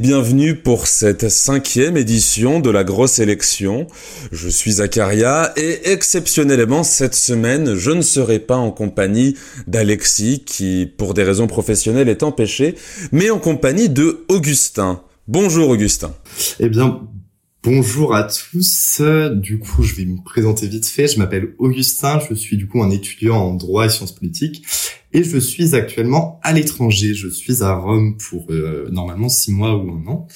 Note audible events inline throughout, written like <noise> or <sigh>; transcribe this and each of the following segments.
bienvenue pour cette cinquième édition de la grosse élection. Je suis Zakaria et exceptionnellement cette semaine, je ne serai pas en compagnie d'Alexis qui, pour des raisons professionnelles, est empêché, mais en compagnie de Augustin. Bonjour Augustin. Eh bien, Bonjour à tous. Du coup, je vais me présenter vite fait. Je m'appelle Augustin. Je suis du coup un étudiant en droit et sciences politiques et je suis actuellement à l'étranger. Je suis à Rome pour euh, normalement six mois ou un an.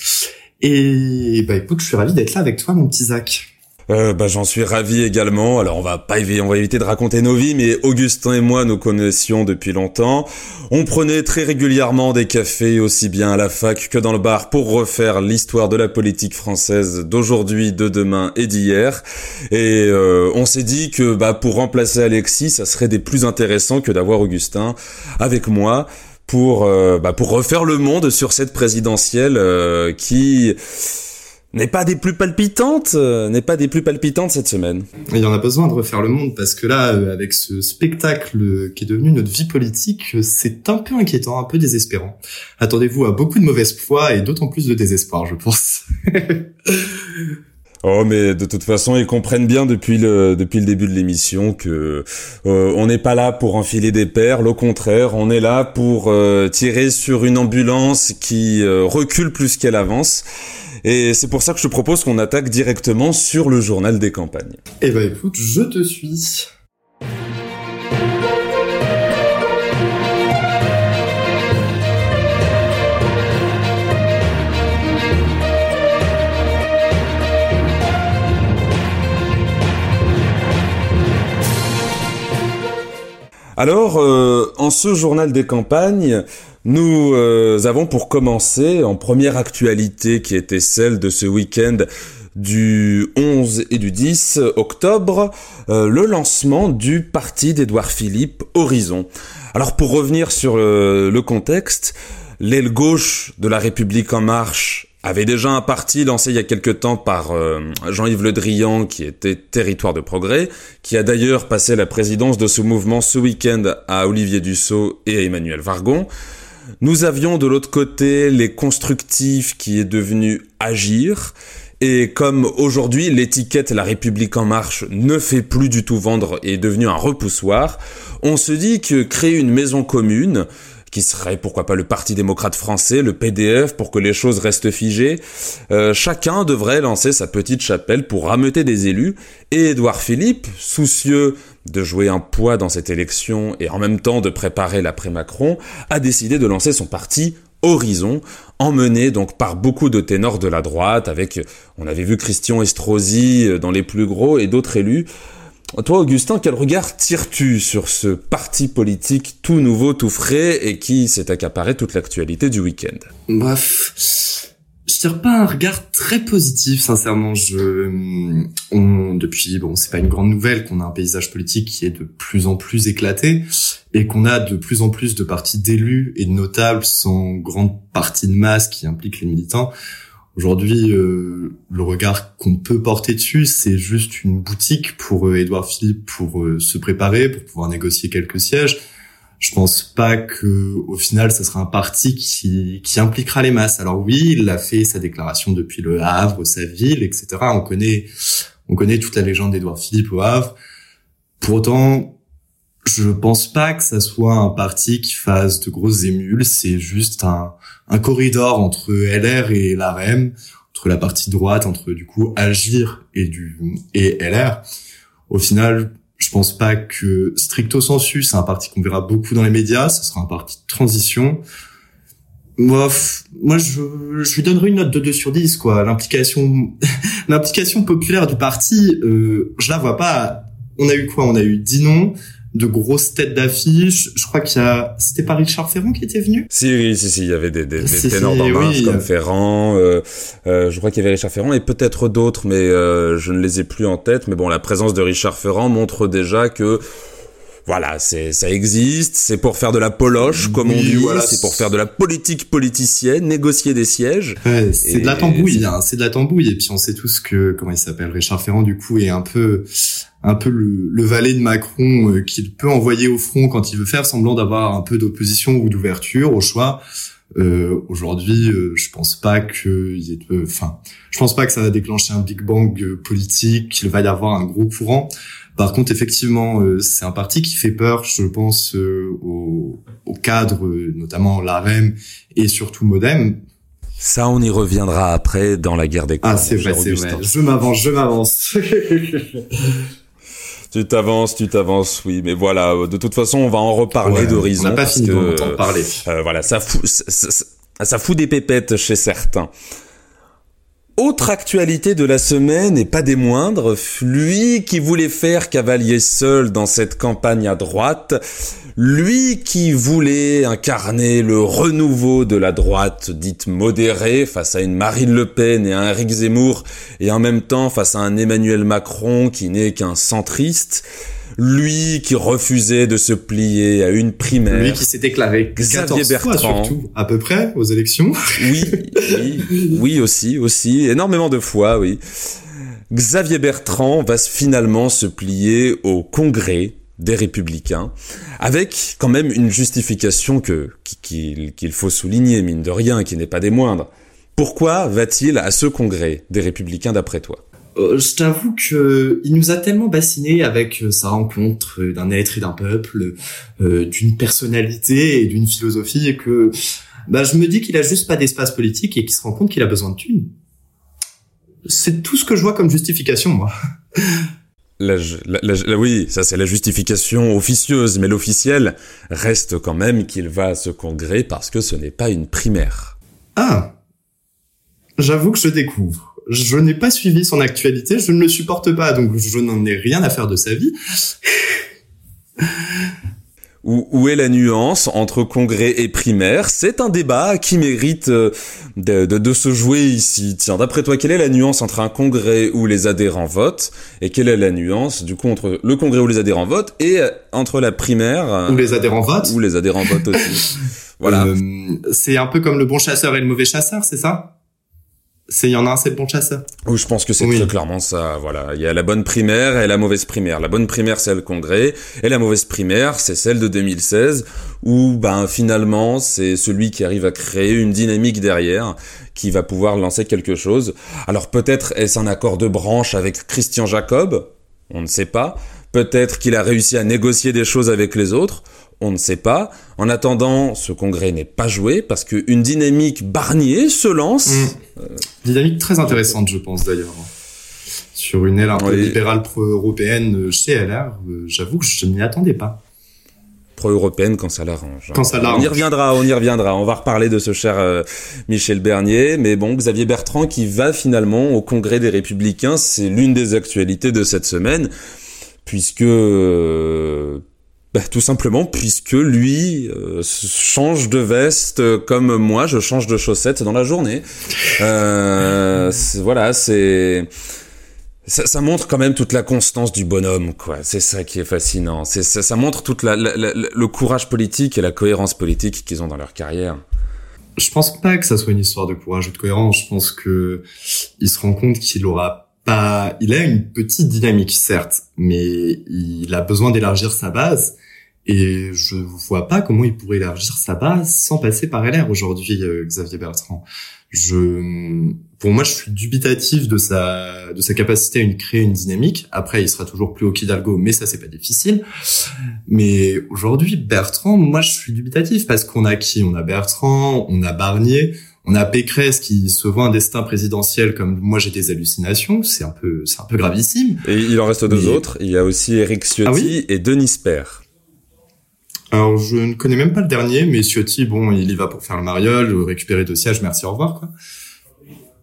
Et bah écoute, je suis ravi d'être là avec toi, mon petit Zach. Euh, bah, j'en suis ravi également. Alors on va pas on va éviter de raconter nos vies, mais Augustin et moi nous connaissions depuis longtemps. On prenait très régulièrement des cafés aussi bien à la fac que dans le bar pour refaire l'histoire de la politique française d'aujourd'hui, de demain et d'hier. Et euh, on s'est dit que bah pour remplacer Alexis, ça serait des plus intéressants que d'avoir Augustin avec moi pour euh, bah, pour refaire le monde sur cette présidentielle qui n'est pas des plus palpitantes, euh, n'est pas des plus palpitantes cette semaine. Il y en a besoin de refaire le monde parce que là, euh, avec ce spectacle qui est devenu notre vie politique, c'est un peu inquiétant, un peu désespérant. Attendez-vous à beaucoup de mauvaise foi et d'autant plus de désespoir, je pense. <laughs> Oh, mais de toute façon, ils comprennent bien depuis le depuis le début de l'émission que euh, on n'est pas là pour enfiler des perles. Au contraire, on est là pour tirer sur une ambulance qui recule plus qu'elle avance. Et c'est pour ça que je te propose qu'on attaque directement sur le journal des campagnes. Eh ben écoute, je te suis. Alors, euh, en ce journal des campagnes, nous euh, avons pour commencer, en première actualité qui était celle de ce week-end du 11 et du 10 octobre, euh, le lancement du parti d'Édouard Philippe, Horizon. Alors pour revenir sur le, le contexte, l'aile gauche de la République en marche avait déjà un parti lancé il y a quelque temps par euh, Jean-Yves Le Drian qui était Territoire de Progrès, qui a d'ailleurs passé la présidence de ce mouvement ce week-end à Olivier Dussault et à Emmanuel Vargon. Nous avions de l'autre côté les constructifs qui est devenu Agir. Et comme aujourd'hui l'étiquette La République en marche ne fait plus du tout vendre et est devenue un repoussoir, on se dit que créer une maison commune, qui serait pourquoi pas le Parti démocrate français, le PDF, pour que les choses restent figées. Euh, chacun devrait lancer sa petite chapelle pour rameuter des élus, et Édouard Philippe, soucieux de jouer un poids dans cette élection et en même temps de préparer l'après-Macron, a décidé de lancer son parti Horizon, emmené donc par beaucoup de ténors de la droite, avec, on avait vu Christian Estrosi euh, dans les plus gros et d'autres élus. Toi, Augustin, quel regard tires-tu sur ce parti politique tout nouveau, tout frais et qui s'est accaparé toute l'actualité du week-end? Bref, je tire pas un regard très positif, sincèrement. Je, on, depuis, bon, c'est pas une grande nouvelle qu'on a un paysage politique qui est de plus en plus éclaté et qu'on a de plus en plus de partis d'élus et de notables sans grande partie de masse qui implique les militants. Aujourd'hui, euh, le regard qu'on peut porter dessus, c'est juste une boutique pour euh, Édouard Philippe pour euh, se préparer, pour pouvoir négocier quelques sièges. Je pense pas que, au final, ce sera un parti qui, qui impliquera les masses. Alors oui, il a fait sa déclaration depuis le Havre, sa ville, etc. On connaît, on connaît toute la légende d'Édouard Philippe au Havre. Pour autant, je pense pas que ça soit un parti qui fasse de grosses émules. C'est juste un, un corridor entre LR et l'AREM, entre la partie droite, entre du coup Agir et du et LR. Au final, pense pas que stricto sensu, c'est un parti qu'on verra beaucoup dans les médias. Ce sera un parti de transition. Moi, moi, je, je lui donnerai une note de 2 sur 10, quoi. L'implication, <laughs> l'implication populaire du parti, euh, je la vois pas. On a eu quoi? On a eu 10 noms de grosses têtes d'affiche. Je crois qu'il y a, c'était pas Richard Ferrand qui était venu? Si, si, si, il y avait des, des, des ténors dans marche comme Ferrand. Euh, euh, je crois qu'il y avait Richard Ferrand et peut-être d'autres, mais euh, je ne les ai plus en tête. Mais bon, la présence de Richard Ferrand montre déjà que voilà, c'est ça existe, c'est pour faire de la poloche, comme on dit, voilà, c'est pour faire de la politique politicienne, négocier des sièges. Ouais, c'est de la tambouille, hein, c'est de la tambouille. Et puis on sait tous que comment il s'appelle, Richard Ferrand, du coup, est un peu un peu le, le valet de Macron euh, qu'il peut envoyer au front quand il veut faire semblant d'avoir un peu d'opposition ou d'ouverture au choix. Euh, Aujourd'hui, euh, je pense pas que, enfin, je pense pas que ça va déclencher un big bang euh, politique, qu'il va y avoir un gros courant. Par contre, effectivement, euh, c'est un parti qui fait peur, je pense, au, au, cadre, notamment l'AREM et surtout MoDem. Ça, on y reviendra après dans la guerre des clans. Ah, c'est vrai, c'est vrai. Je m'avance, je m'avance. <laughs> Tu t'avances, tu t'avances, oui, mais voilà. De toute façon, on va en reparler d'Horizon. On n'a pas fini d'en parler. Euh, voilà, ça fout, ça, ça fout des pépettes chez certains. Autre actualité de la semaine, et pas des moindres, lui qui voulait faire cavalier seul dans cette campagne à droite, lui qui voulait incarner le renouveau de la droite dite modérée face à une Marine Le Pen et un Eric Zemmour, et en même temps face à un Emmanuel Macron qui n'est qu'un centriste, lui qui refusait de se plier à une primaire. Lui qui s'est déclaré Xavier Bertrand. surtout, à peu près, aux élections. Oui, oui, <laughs> oui aussi, aussi, énormément de fois, oui. Xavier Bertrand va finalement se plier au congrès des républicains, avec quand même une justification que qu'il faut souligner, mine de rien, qui n'est pas des moindres. Pourquoi va-t-il à ce congrès des républicains d'après toi? Euh, je t'avoue que il nous a tellement bassiné avec euh, sa rencontre d'un être et d'un peuple, euh, d'une personnalité et d'une philosophie, et que bah, je me dis qu'il a juste pas d'espace politique et qu'il se rend compte qu'il a besoin de thunes. C'est tout ce que je vois comme justification, moi. <laughs> oui, ça c'est la justification officieuse, mais l'officiel reste quand même qu'il va à ce congrès parce que ce n'est pas une primaire. Ah, j'avoue que je découvre je n'ai pas suivi son actualité, je ne le supporte pas, donc je n'en ai rien à faire de sa vie. <laughs> Où, est la nuance entre congrès et primaire? C'est un débat qui mérite euh, de, de, se jouer ici. Tiens, d'après toi, quelle est la nuance entre un congrès où les adhérents votent et quelle est la nuance du coup entre le congrès où les adhérents votent et euh, entre la primaire euh, où les adhérents votent Où les adhérents votent aussi. <laughs> voilà. c'est un peu comme le bon chasseur et le mauvais chasseur, c'est ça? C'est il y en a un c'est le bon chasseur. Oui, je pense que c'est très clairement ça. Voilà, il y a la bonne primaire et la mauvaise primaire. La bonne primaire c'est le congrès et la mauvaise primaire c'est celle de 2016 où ben finalement c'est celui qui arrive à créer une dynamique derrière qui va pouvoir lancer quelque chose. Alors peut-être est-ce un accord de branche avec Christian Jacob, on ne sait pas. Peut-être qu'il a réussi à négocier des choses avec les autres? On ne sait pas. En attendant, ce congrès n'est pas joué parce qu'une dynamique Barnier se lance. Mmh. Euh, dynamique très intéressante, je pense d'ailleurs. Sur une aile un peu libérale pro-européenne chez LR, euh, j'avoue que je ne m'y attendais pas. Pro-européenne quand ça l'arrange. Quand ça l'arrange. On y reviendra, on y reviendra. On va reparler de ce cher euh, Michel Bernier. Mais bon, Xavier Bertrand qui va finalement au congrès des Républicains, c'est l'une des actualités de cette semaine puisque bah, tout simplement puisque lui euh, change de veste euh, comme moi je change de chaussettes dans la journée. Euh, voilà, c'est ça, ça, montre quand même toute la constance du bonhomme, quoi. C'est ça qui est fascinant. C'est ça, ça, montre toute la, le courage politique et la cohérence politique qu'ils ont dans leur carrière. Je pense pas que ça soit une histoire de courage ou de cohérence. Je pense que il se rend compte qu'il aura pas, il a une petite dynamique certes, mais il a besoin d'élargir sa base et je vois pas comment il pourrait élargir sa base sans passer par LR aujourd'hui, euh, Xavier Bertrand. Je, pour moi, je suis dubitatif de sa, de sa capacité à une, créer une dynamique. Après, il sera toujours plus haut qu'Hidalgo, mais ça, c'est pas difficile. Mais aujourd'hui, Bertrand, moi, je suis dubitatif parce qu'on a qui? On a Bertrand, on a Barnier, on a Pécresse qui se voit un destin présidentiel comme moi j'ai des hallucinations, c'est un peu c'est un peu gravissime. Et il en reste deux autres, il y a aussi Eric Ciotti ah et Denis Père. Alors, je ne connais même pas le dernier, mais Ciotti, bon, il y va pour faire le mariole, récupérer deux sièges, merci, au revoir, quoi.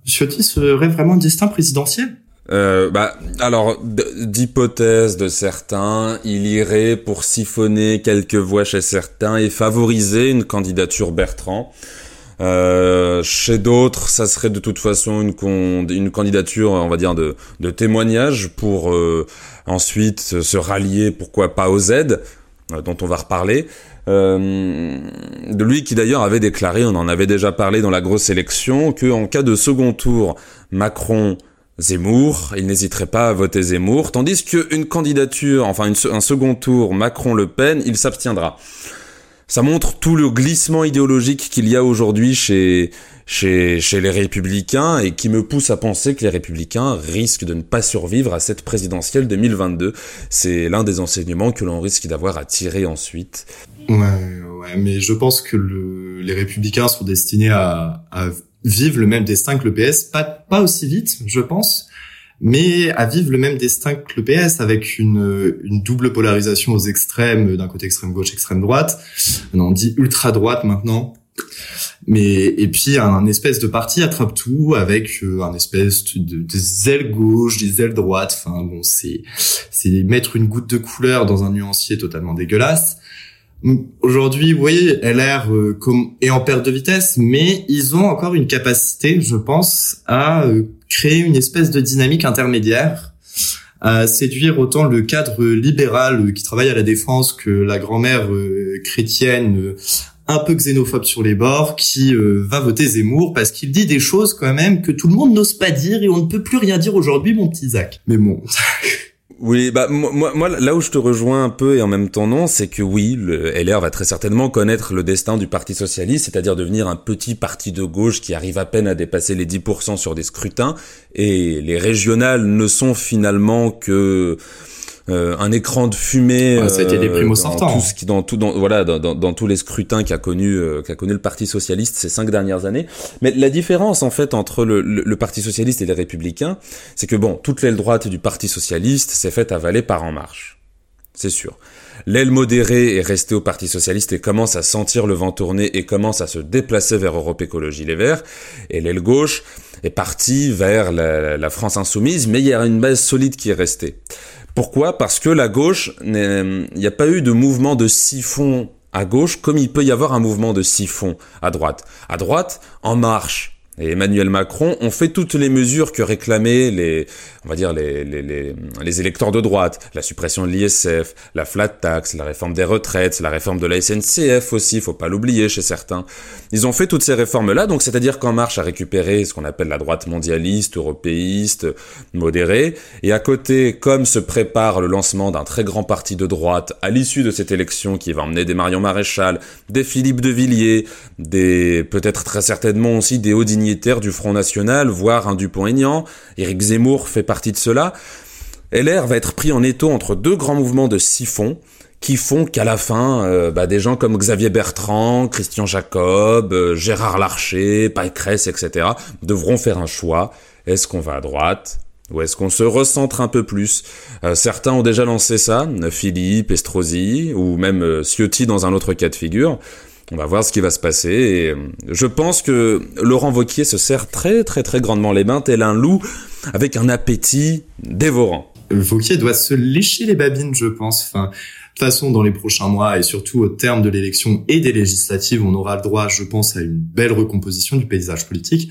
Ciotti serait vraiment distinct présidentiel? Euh, bah, alors, d'hypothèse de certains, il irait pour siphonner quelques voix chez certains et favoriser une candidature Bertrand. Euh, chez d'autres, ça serait de toute façon une, une candidature, on va dire, de, de témoignage pour euh, ensuite se rallier, pourquoi pas, aux Z. Euh, dont on va reparler, euh, de lui qui d'ailleurs avait déclaré, on en avait déjà parlé dans la grosse élection, que en cas de second tour Macron Zemmour, il n'hésiterait pas à voter Zemmour, tandis qu'une candidature, enfin un second tour Macron-Le Pen, il s'abstiendra. ça montre tout le glissement idéologique qu'il y a aujourd'hui chez, chez, chez les républicains et qui me pousse à penser que les républicains risquent de ne pas survivre à cette présidentielle 2022. C'est l'un des enseignements que l'on risque d'avoir à tirer ensuite. Ouais, ouais, mais je pense que le, les républicains sont destinés à, à vivre le même destin que le PS, pas, pas aussi vite, je pense, mais à vivre le même destin que le PS avec une, une double polarisation aux extrêmes, d'un côté extrême gauche, extrême droite. On dit ultra droite maintenant. Mais et puis un, espèce de parti attrape tout avec euh, un espèce de, des ailes gauche, des ailes droites. Enfin bon, c'est c'est mettre une goutte de couleur dans un nuancier totalement dégueulasse. Aujourd'hui, voyez, LR euh, comme est en perte de vitesse, mais ils ont encore une capacité, je pense, à euh, créer une espèce de dynamique intermédiaire, à séduire autant le cadre libéral euh, qui travaille à la défense que la grand-mère chrétienne un peu xénophobe sur les bords qui va voter Zemmour parce qu'il dit des choses quand même que tout le monde n'ose pas dire et on ne peut plus rien dire aujourd'hui, mon petit Zach. Mais bon. <laughs> Oui, bah moi, moi, là où je te rejoins un peu et en même temps non, c'est que oui, le LR va très certainement connaître le destin du Parti socialiste, c'est-à-dire devenir un petit parti de gauche qui arrive à peine à dépasser les 10% sur des scrutins, et les régionales ne sont finalement que euh, un écran de fumée. ça a été des euh, dans Tout ce qui, dans tout, dans, voilà, dans, dans, dans tous les scrutins qu'a connu, euh, qu'a connu le Parti socialiste ces cinq dernières années. Mais la différence en fait entre le, le, Parti socialiste et les Républicains, c'est que bon, toute l'aile droite du Parti socialiste s'est faite avaler par En Marche, c'est sûr. L'aile modérée est restée au Parti socialiste et commence à sentir le vent tourner et commence à se déplacer vers Europe Écologie Les Verts. Et l'aile gauche est partie vers la, la France insoumise, mais il y a une base solide qui est restée. Pourquoi? Parce que la gauche, il n'y a pas eu de mouvement de siphon à gauche comme il peut y avoir un mouvement de siphon à droite. À droite, En Marche, et Emmanuel Macron ont fait toutes les mesures que réclamaient les, on va dire les, les, les, les électeurs de droite, la suppression de l'ISF, la flat tax, la réforme des retraites, la réforme de la SNCF aussi, faut pas l'oublier chez certains. Ils ont fait toutes ces réformes-là, donc c'est-à-dire qu'En Marche a récupéré ce qu'on appelle la droite mondialiste, européiste, modérée, et à côté, comme se prépare le lancement d'un très grand parti de droite à l'issue de cette élection qui va emmener des Marion Maréchal, des Philippe de Villiers, des peut-être très certainement aussi des du Front National, voire un Dupont-Aignan. Éric Zemmour fait partie de cela. LR va être pris en étau entre deux grands mouvements de siphon qui font qu'à la fin, euh, bah, des gens comme Xavier Bertrand, Christian Jacob, euh, Gérard Larcher, Paille-Cresse, etc., devront faire un choix. Est-ce qu'on va à droite ou est-ce qu'on se recentre un peu plus? Euh, Certains ont déjà lancé ça, Philippe, Estrosi, ou même Ciotti dans un autre cas de figure. On va voir ce qui va se passer. Euh, je pense que Laurent Vauquier se serre très très très grandement les mains, tel un loup, avec un appétit dévorant. Vauquier doit se lécher les babines, je pense. Enfin, de toute façon, dans les prochains mois et surtout au terme de l'élection et des législatives, on aura le droit, je pense, à une belle recomposition du paysage politique.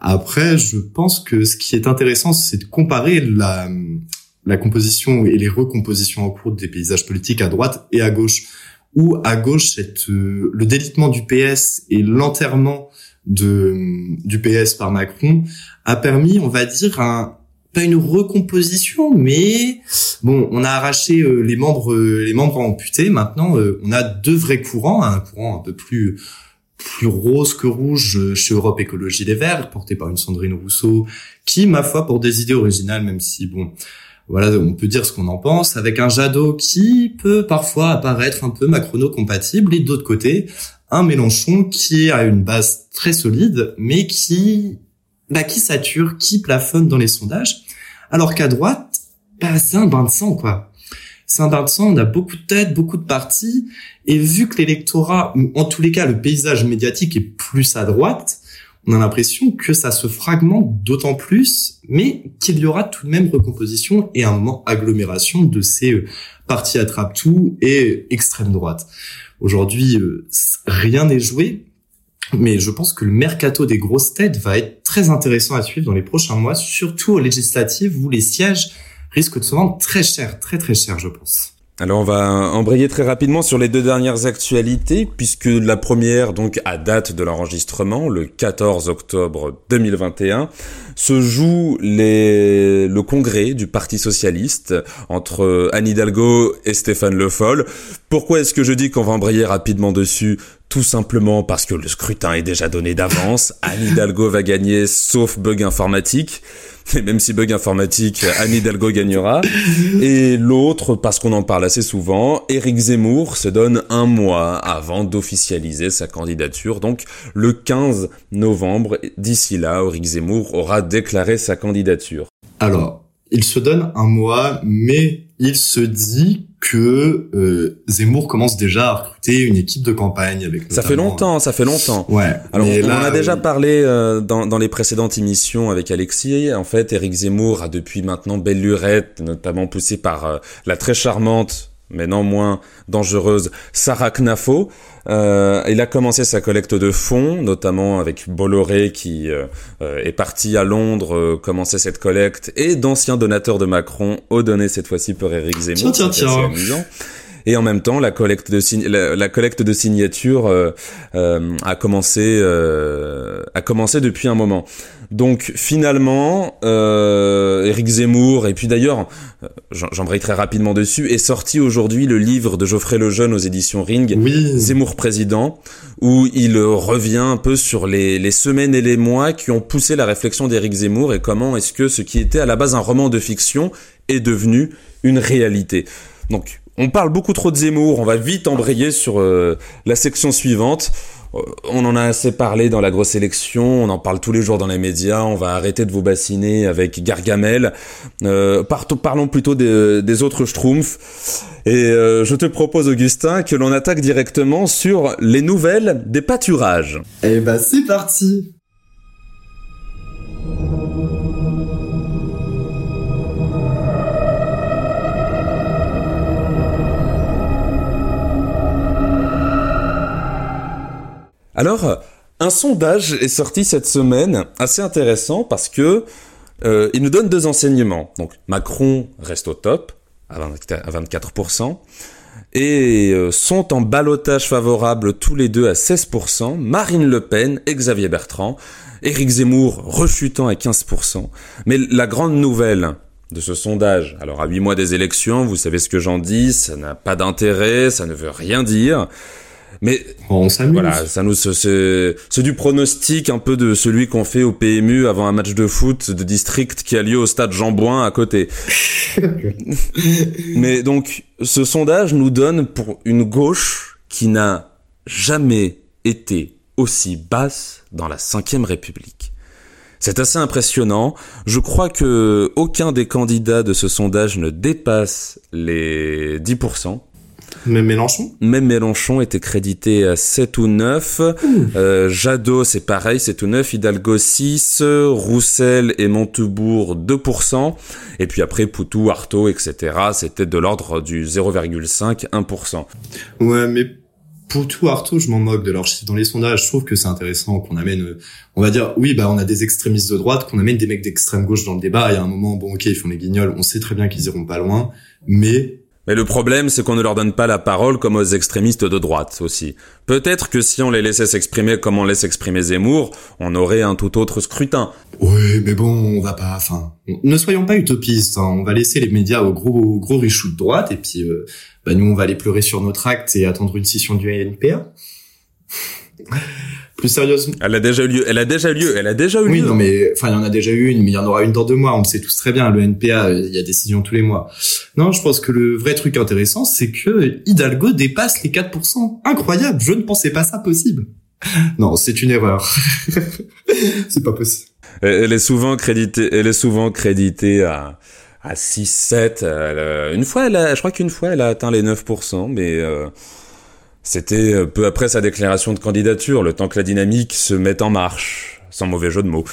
Après, je pense que ce qui est intéressant, c'est de comparer la composition et les recompositions en cours des paysages politiques à droite et à gauche où à gauche, cette, euh, le délitement du PS et l'enterrement du PS par Macron a permis, on va dire, pas une recomposition, mais bon, on a arraché euh, les membres, euh, les membres amputés. Maintenant, on a deux vrais courants, un courant un peu plus plus rose que rouge chez Europe Écologie Les Verts, porté par une Sandrine Rousseau, qui, ma foi, pour des idées originales, même si bon, voilà, on peut dire ce qu'on en pense, avec un Jadot qui peut parfois apparaître un peu macrono-compatible, et d'autre côté, un Mélenchon qui a une base très solide, mais qui, bah, qui sature, qui plafonne dans les sondages, alors qu'à droite, bah, c'est un bain de sang, quoi. C'est un bain de sang, on a beaucoup de têtes, beaucoup de partis, et vu que l'électorat, en tous les cas, le paysage médiatique est plus à droite, on a l'impression que ça se fragmente d'autant plus, mais qu'il y aura tout de même recomposition et un moment agglomération de ces euh, partis attrape-tout et extrême droite. Aujourd'hui, euh, rien n'est joué, mais je pense que le mercato des grosses têtes va être très intéressant à suivre dans les prochains mois, surtout aux législatives où les sièges risquent de se vendre très cher, très très cher, je pense. Alors on va embrayer très rapidement sur les deux dernières actualités, puisque la première, donc à date de l'enregistrement, le 14 octobre 2021, se joue le congrès du Parti Socialiste entre Anne Hidalgo et Stéphane Le Foll. Pourquoi est-ce que je dis qu'on va embrayer rapidement dessus? Tout simplement parce que le scrutin est déjà donné d'avance. Anne Hidalgo va gagner sauf bug informatique. <laughs> Et même si bug informatique, Anne Hidalgo gagnera. Et l'autre, parce qu'on en parle assez souvent, Éric Zemmour se donne un mois avant d'officialiser sa candidature. Donc le 15 novembre, d'ici là, Éric Zemmour aura déclaré sa candidature. Alors, il se donne un mois, mais il se dit que euh, Zemmour commence déjà à recruter une équipe de campagne avec. Ça fait longtemps, ça fait longtemps. Ouais. Alors on, a déjà euh, parlé euh, dans, dans les précédentes émissions avec Alexis. En fait, Éric Zemmour a depuis maintenant belle lurette, notamment poussé par la très charmante mais non moins dangereuse, Sarah Knafo. Euh, il a commencé sa collecte de fonds, notamment avec Bolloré qui euh, euh, est parti à Londres euh, commencer cette collecte, et d'anciens donateurs de Macron ont donné cette fois-ci pour Eric Zemmour. Tiens, tiens, tiens. Et en même temps, la collecte de, la, la, collecte de signatures euh, euh, a commencé euh, a commencé depuis un moment. Donc finalement, euh, Éric Zemmour, et puis d'ailleurs, euh, j'embraye très rapidement dessus, est sorti aujourd'hui le livre de Geoffrey Lejeune aux éditions Ring, oui. Zemmour président, où il revient un peu sur les, les semaines et les mois qui ont poussé la réflexion d'Éric Zemmour et comment est-ce que ce qui était à la base un roman de fiction est devenu une réalité. Donc on parle beaucoup trop de Zemmour, on va vite embrayer sur euh, la section suivante. Euh, on en a assez parlé dans la grosse élection, on en parle tous les jours dans les médias, on va arrêter de vous bassiner avec Gargamel. Euh, parlons plutôt des, autres schtroumpfs. Et euh, je te propose, Augustin, que l'on attaque directement sur les nouvelles des pâturages. Eh ben c'est parti Alors, un sondage est sorti cette semaine, assez intéressant parce que euh, il nous donne deux enseignements. Donc Macron reste au top à 24% et euh, sont en balotage favorable tous les deux à 16%. Marine Le Pen et Xavier Bertrand, Éric Zemmour rechutant à 15%. Mais la grande nouvelle de ce sondage, alors à 8 mois des élections, vous savez ce que j'en dis, ça n'a pas d'intérêt, ça ne veut rien dire. Mais on s'amuse. Voilà, ça nous c'est du pronostic un peu de celui qu'on fait au PMU avant un match de foot de district qui a lieu au stade Jean Bouin à côté. <laughs> Mais donc ce sondage nous donne pour une gauche qui n'a jamais été aussi basse dans la Cinquième République. C'est assez impressionnant. Je crois que aucun des candidats de ce sondage ne dépasse les 10%. Même Mélenchon Même Mélenchon était crédité à 7 ou 9. Euh, Jadot, c'est pareil, 7 ou 9. Hidalgo, 6. Roussel et Montebourg, 2%. Et puis après, Poutou, Artaud, etc., c'était de l'ordre du 0,5, 1%. Ouais, mais Poutou, Artaud, je m'en moque de leur Dans les sondages, je trouve que c'est intéressant qu'on amène, on va dire, oui, bah, on a des extrémistes de droite, qu'on amène des mecs d'extrême gauche dans le débat. Il y a un moment, bon, ok, ils font les guignols, on sait très bien qu'ils iront pas loin, mais mais le problème, c'est qu'on ne leur donne pas la parole comme aux extrémistes de droite aussi. Peut-être que si on les laissait s'exprimer comme on laisse exprimer Zemmour, on aurait un tout autre scrutin. Oui, mais bon, on va pas, enfin, ne soyons pas utopistes. Hein. On va laisser les médias aux gros, gros richoux de droite, et puis, euh, bah, nous, on va aller pleurer sur notre acte et attendre une scission du ANPA. Plus sérieusement. Elle a déjà eu lieu. Elle a déjà eu lieu. Elle a déjà eu oui, lieu. non, mais enfin, il y en a déjà eu une, mais il y en aura une dans deux mois. On le sait tous très bien. Le NPA, il y a décision tous les mois. Non, je pense que le vrai truc intéressant, c'est que Hidalgo dépasse les 4%. Incroyable. Je ne pensais pas ça possible. <laughs> Non, c'est une erreur. <laughs> c'est pas possible. Elle est souvent créditée. Elle est souvent créditée à à 6, 7. une fois, elle a, je crois qu'une fois, elle a atteint les 9%, mais. Euh, c'était euh, peu après sa déclaration de candidature, le temps que la dynamique se mette en marche, sans mauvais jeu de mots.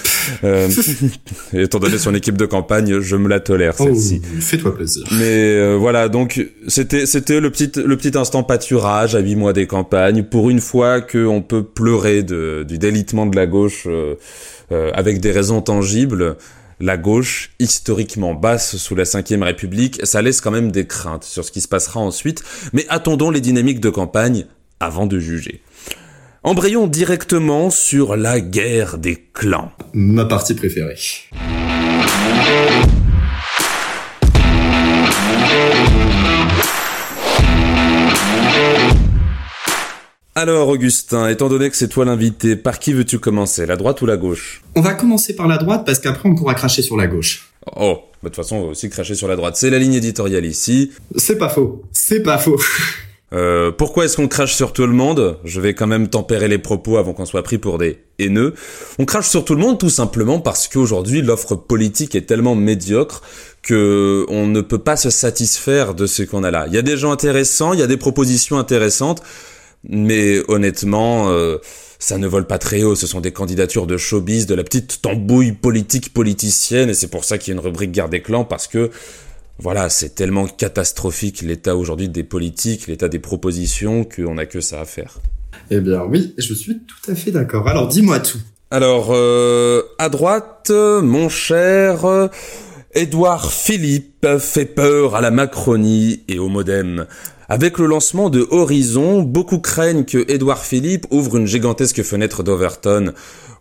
Euh, <laughs> étant donné son équipe de campagne, je me la tolère celle-ci. Oh, fais-toi plaisir. Mais euh, voilà, donc c'était c'était le petit le petit instant pâturage à huit mois des campagnes. Pour une fois qu'on peut pleurer de, du délitement de la gauche euh, euh, avec des raisons tangibles. La gauche, historiquement basse sous la Ve République, ça laisse quand même des craintes sur ce qui se passera ensuite, mais attendons les dynamiques de campagne avant de juger. Embrayons directement sur la guerre des clans. Ma partie préférée. Alors Augustin, étant donné que c'est toi l'invité, par qui veux-tu commencer, la droite ou la gauche? On va commencer par la droite parce qu'après on pourra cracher sur la gauche. Oh, bah, de toute façon on va aussi cracher sur la droite. C'est la ligne éditoriale ici. C'est pas faux, c'est pas faux. <laughs> Euh, pourquoi est-ce qu'on crache sur tout le monde? Je vais quand même tempérer les propos avant qu'on soit pris pour des haineux. On crache sur tout le monde tout simplement parce qu'aujourd'hui l'offre politique est tellement médiocre que on ne peut pas se satisfaire de ce qu'on a là. Il y a des gens intéressants, il y a des propositions intéressantes mais honnêtement, euh, ça ne vole pas très haut. Ce sont des candidatures de showbiz, de la petite tambouille politique politicienne, et c'est pour ça qu'il y a une rubrique guerre des clans, parce que voilà, c'est tellement catastrophique l'état aujourd'hui des politiques, l'état des propositions, qu'on n'a que ça à faire. Eh bien oui, je suis tout à fait d'accord. Alors dis-moi tout. Alors, euh, à droite, mon cher... Édouard Philippe fait peur à la Macronie et au Modem. Avec le lancement de Horizon, beaucoup craignent que Édouard Philippe ouvre une gigantesque fenêtre d'Overton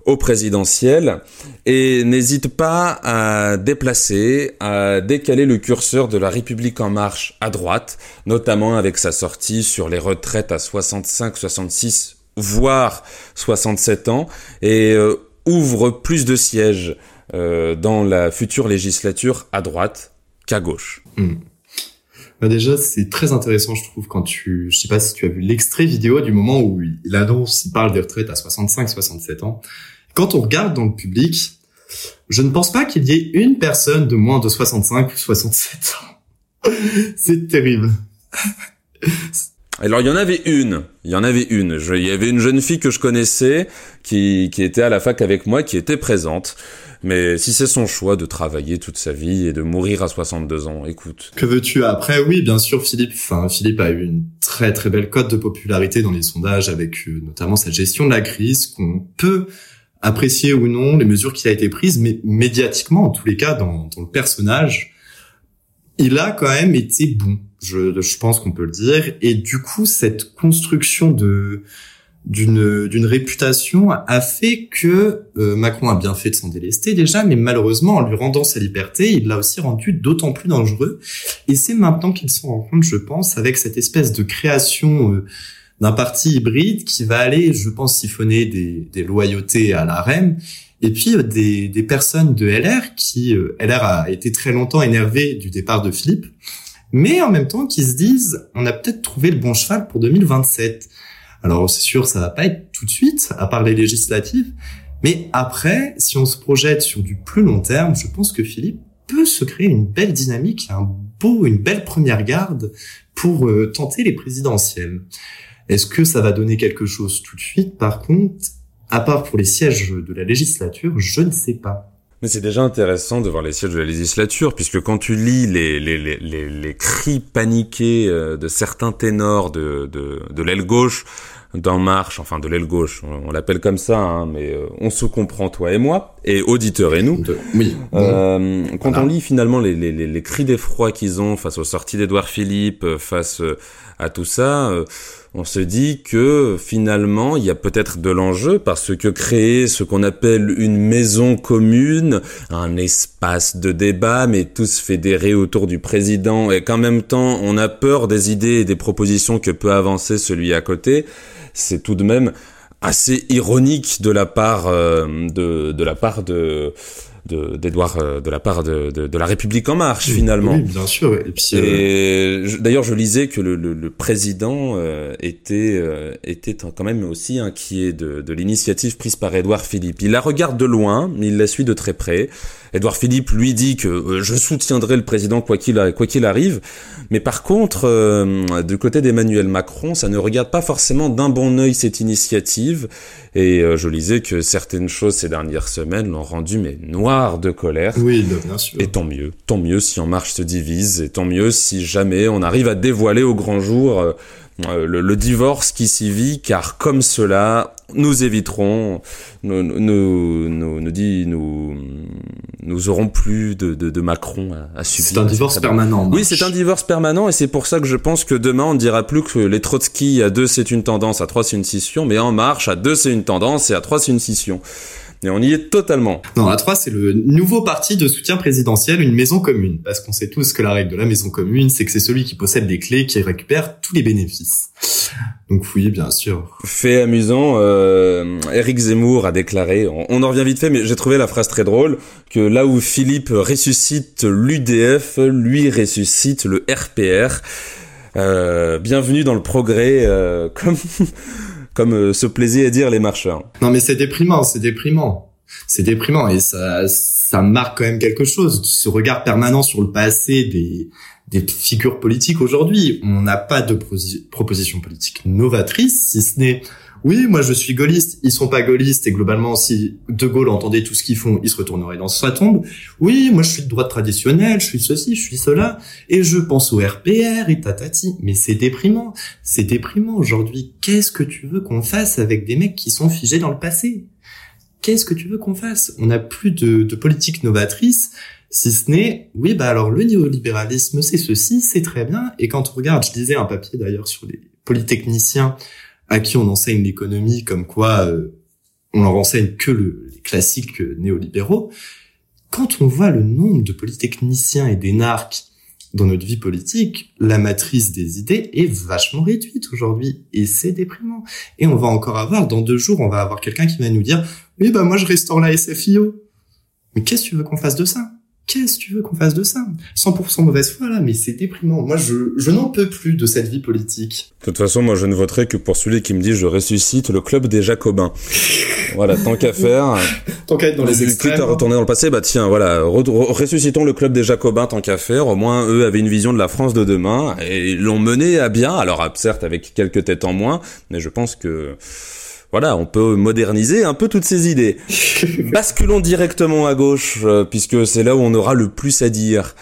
au présidentiel et n'hésite pas à déplacer, à décaler le curseur de la République en marche à droite, notamment avec sa sortie sur les retraites à 65, 66, voire 67 ans, et euh, ouvre plus de sièges euh, dans la future législature à droite qu'à gauche. Hmm. Bah déjà, c'est très intéressant, je trouve, quand tu, je sais pas si tu as vu l'extrait vidéo du moment où il annonce, il parle des retraites à 65, 67 ans. Quand on regarde dans le public, je ne pense pas qu'il y ait une personne de moins de 65 ou 67 ans. <laughs> c'est terrible. Alors il y en avait une, il y en avait une. il y avait une jeune fille que je connaissais qui, qui était à la fac avec moi, qui était présente. Mais si c'est son choix de travailler toute sa vie et de mourir à 62 ans, écoute. Que veux-tu après? Oui, bien sûr, Philippe. Enfin, Philippe a eu une très très belle cote de popularité dans les sondages, avec euh, notamment sa gestion de la crise, qu'on peut apprécier ou non les mesures qui a été prises, mais médiatiquement, en tous les cas, dans, le personnage, il a quand même été bon. Je pense qu'on peut le dire. Et du coup, cette construction de d'une réputation a fait que euh, Macron a bien fait de s'en délester déjà, mais malheureusement en lui rendant sa liberté, il l'a aussi rendu d'autant plus dangereux. Et c'est maintenant qu'il s'en rend compte, je pense, avec cette espèce de création euh, d'un parti hybride qui va aller, je pense, siphonner des, des loyautés à la reine. Et puis euh, des, des personnes de LR qui LR a été très longtemps énervé du départ de Philippe, mais en même temps qui se disent on a peut-être trouvé le bon cheval pour 2027. Alors c'est sûr, ça va pas être tout de suite, à part les législatives, mais après, si on se projette sur du plus long terme, je pense que Philippe peut se créer une belle dynamique, un beau, une belle première garde pour euh, tenter les présidentielles. Est-ce que ça va donner quelque chose tout de suite? Par contre, à part pour les sièges de la législature, je ne sais pas. Mais c'est déjà intéressant de voir les sièges de la législature, puisque quand tu lis les, les, les, les, les cris paniqués euh, de certains ténors de, de, de l'aile gauche, d'En Marche, enfin de l'aile gauche, on, l'appelle comme ça, hein, mais euh, on se comprend toi et moi, et auditeurs et nous. oui. Euh, quand on lit finalement les, les, les, les cris d'effroi qu'ils ont face aux sorties d'Edouard Philippe, euh, face à tout ça, on se dit que finalement il y a peut-être de l'enjeu parce que créer ce qu'on appelle une maison commune, un espace de débat, mais tous fédérés autour du président, et qu'en même temps on a peur des idées et des propositions que peut avancer celui à côté, c'est tout de même assez ironique de la part euh, de, de la part de d'Edouard de, de, la part de, de, de, la République en marche finalement. Oui, bien sûr. Et, puis euh... d'ailleurs, je lisais que le, le, le président euh, était euh, était quand même aussi inquiet de, de l'initiative prise par Edouard Philippe. Il la regarde de loin, mais il la suit de très près. Edouard Philippe lui dit que euh, je soutiendrai le président quoi qu'il quoi qu'il arrive, mais par contre, euh, du côté d'Emmanuel Macron, ça ne regarde pas forcément d'un bon œil cette initiative. Et euh, je lisais que certaines choses ces dernières semaines l'ont rendu mais noir de colère. Oui, bien sûr. Et tant mieux, tant mieux si En Marche se divise, et tant mieux si jamais on arrive à dévoiler au grand jour euh, le, le, divorce qui s'y vit, car comme cela, nous éviterons, nous, nous, nous, nous, dit, nous, nous aurons plus de, de, de Macron à, à subir. C'est un divorce permanent. Oui, c'est un divorce permanent et c'est pour ça que je pense que demain on ne dira plus que les Trotsky à deux c'est une tendance, à trois c'est une scission, mais En Marche à deux c'est une tendance et à trois c'est une scission. Et on y est totalement. Non, à 3, c'est le nouveau parti de soutien présidentiel, une maison commune. Parce qu'on sait tous que la règle de la maison commune, c'est que c'est celui qui possède les clés qui récupère tous les bénéfices. Donc oui, bien sûr. Fait amusant, euh, Eric Zemmour a déclaré, on, on en revient vite fait, mais j'ai trouvé la phrase très drôle, que là où Philippe ressuscite l'UDF, lui ressuscite le RPR. Euh, bienvenue dans le progrès, euh, <laughs> comme comme euh, se plaisaient à dire les marcheurs. Non mais c'est déprimant, c'est déprimant. C'est déprimant et ça, ça marque quand même quelque chose. Ce regard permanent sur le passé des, des figures politiques aujourd'hui. On n'a pas de proposition politique novatrice, si ce n'est oui, moi je suis gaulliste, ils sont pas gaullistes et globalement si De Gaulle entendait tout ce qu'ils font, il se retournerait dans sa tombe. Oui, moi je suis de droite traditionnelle, je suis ceci, je suis cela et je pense au RPR et tatati. Mais c'est déprimant, c'est déprimant aujourd'hui. Qu'est-ce que tu veux qu'on fasse avec des mecs qui sont figés dans le passé? Qu'est-ce que tu veux qu'on fasse? On n'a plus de, de politique novatrice si ce n'est, oui, bah alors le néolibéralisme, c'est ceci, c'est très bien. Et quand on regarde, je lisais un papier d'ailleurs sur les polytechniciens à qui on enseigne l'économie comme quoi euh, on leur enseigne que le, les classiques néolibéraux, quand on voit le nombre de polytechniciens et d'énarques dans notre vie politique, la matrice des idées est vachement réduite aujourd'hui et c'est déprimant. Et on va encore avoir, dans deux jours, on va avoir quelqu'un qui va nous dire, oui, bah moi je restaure la SFIO. Mais qu'est-ce que tu veux qu'on fasse de ça? Qu'est-ce que tu veux qu'on fasse de ça? 100% mauvaise foi là, mais c'est déprimant. Moi, je, je n'en peux plus de cette vie politique. De toute façon, moi, je ne voterai que pour celui qui me dit je ressuscite le club des Jacobins. <laughs> voilà, tant qu'à faire. <laughs> tant qu'à être dans les extrêmes. à retourner dans le passé, bah tiens, voilà, ressuscitons le club des Jacobins tant qu'à faire. Au moins, eux avaient une vision de la France de demain et ils l'ont mené à bien. Alors, certes, avec quelques têtes en moins, mais je pense que voilà, on peut moderniser un peu toutes ces idées. <laughs> Basculons directement à gauche, euh, puisque c'est là où on aura le plus à dire.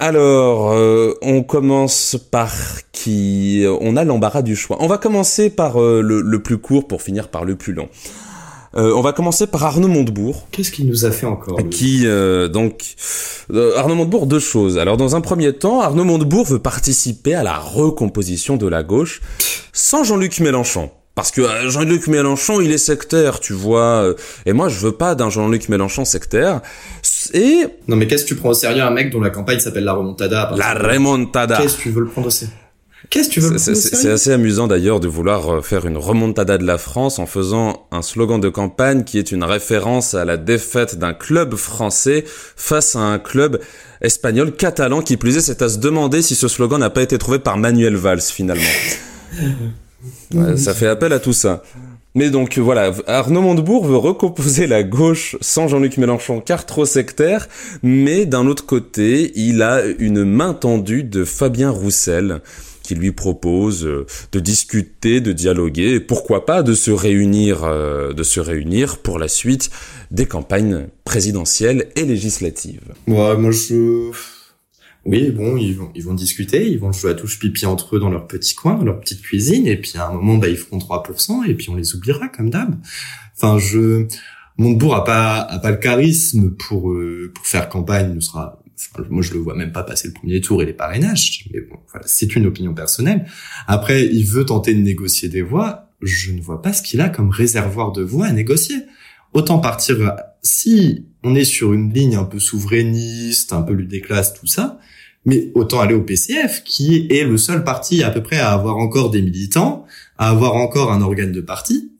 Alors, euh, on commence par qui On a l'embarras du choix. On va commencer par euh, le, plus court pour finir par le plus long. on va commencer par Arnaud Montebourg. Qu'est-ce qu'il nous a fait encore Qui donc Arnaud Montebourg deux choses. Alors dans un premier temps, Arnaud Montebourg veut participer à la recomposition de la gauche sans Jean-Luc Mélenchon. Parce que euh, Jean-Luc Mélenchon, il est sectaire, tu vois. Euh, et moi, je veux pas d'un Jean-Luc Mélenchon sectaire. Et... Non, mais qu'est-ce que tu prends au sérieux un mec dont la campagne s'appelle la remontada La remontada. Qu'est-ce que tu veux le prendre au sérieux Qu'est-ce que tu veux C'est assez amusant d'ailleurs de vouloir euh, faire une remontada de la France en faisant un slogan de campagne qui est une référence à la défaite d'un club français face à un club espagnol catalan qui plus est, c'est à se demander si ce slogan n'a pas été trouvé par Manuel Valls finalement. <laughs> ça fait appel à tout ça. Mais donc voilà, Arnaud Montebourg veut recomposer la gauche sans Jean-Luc Mélenchon car trop sectaire, mais d'un autre côté, il a une main tendue de Fabien Roussel qui lui propose euh, de discuter, de dialoguer, et pourquoi pas de se réunir, euh, de se réunir pour la suite des campagnes présidentielles et législatives. Ouais, moi je oui, bon, ils vont, ils vont discuter, ils vont jouer à touche pipi entre eux dans leur petit coin, dans leur petite cuisine, et puis à un moment, bah, ils feront 3%, et puis on les oubliera, comme d'hab. Enfin, je, Montebourg a pas, a pas le charisme pour, euh, pour faire campagne, ne sera, moi, je le vois même pas passer le premier tour et les parrainages, mais bon, voilà, c'est une opinion personnelle. Après, il veut tenter de négocier des voix, je ne vois pas ce qu'il a comme réservoir de voix à négocier. Autant partir, si on est sur une ligne un peu souverainiste, un peu ludéclasse, tout ça, mais autant aller au PCF, qui est le seul parti à peu près à avoir encore des militants, à avoir encore un organe de parti.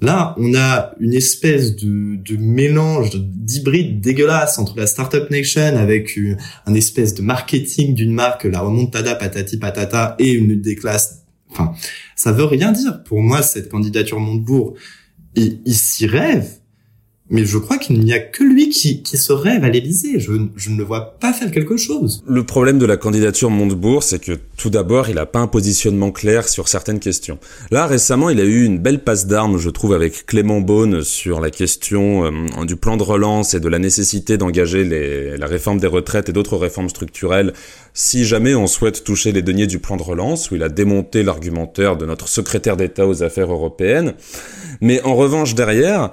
Là, on a une espèce de, mélange d'hybride dégueulasse entre la Startup Nation avec un espèce de marketing d'une marque, la remontada patati patata, et une des classes. Enfin, ça veut rien dire. Pour moi, cette candidature Montebourg, il, il s'y rêve mais je crois qu'il n'y a que lui qui, qui se rêve à l'Élysée. Je, je, ne le vois pas faire quelque chose. Le problème de la candidature Montebourg, c'est que tout d'abord, il n'a pas un positionnement clair sur certaines questions. Là, récemment, il a eu une belle passe d'armes, je trouve, avec Clément Beaune sur la question euh, du plan de relance et de la nécessité d'engager la réforme des retraites et d'autres réformes structurelles si jamais on souhaite toucher les deniers du plan de relance, où il a démonté l'argumentaire de notre secrétaire d'État aux affaires européennes. Mais en revanche, derrière,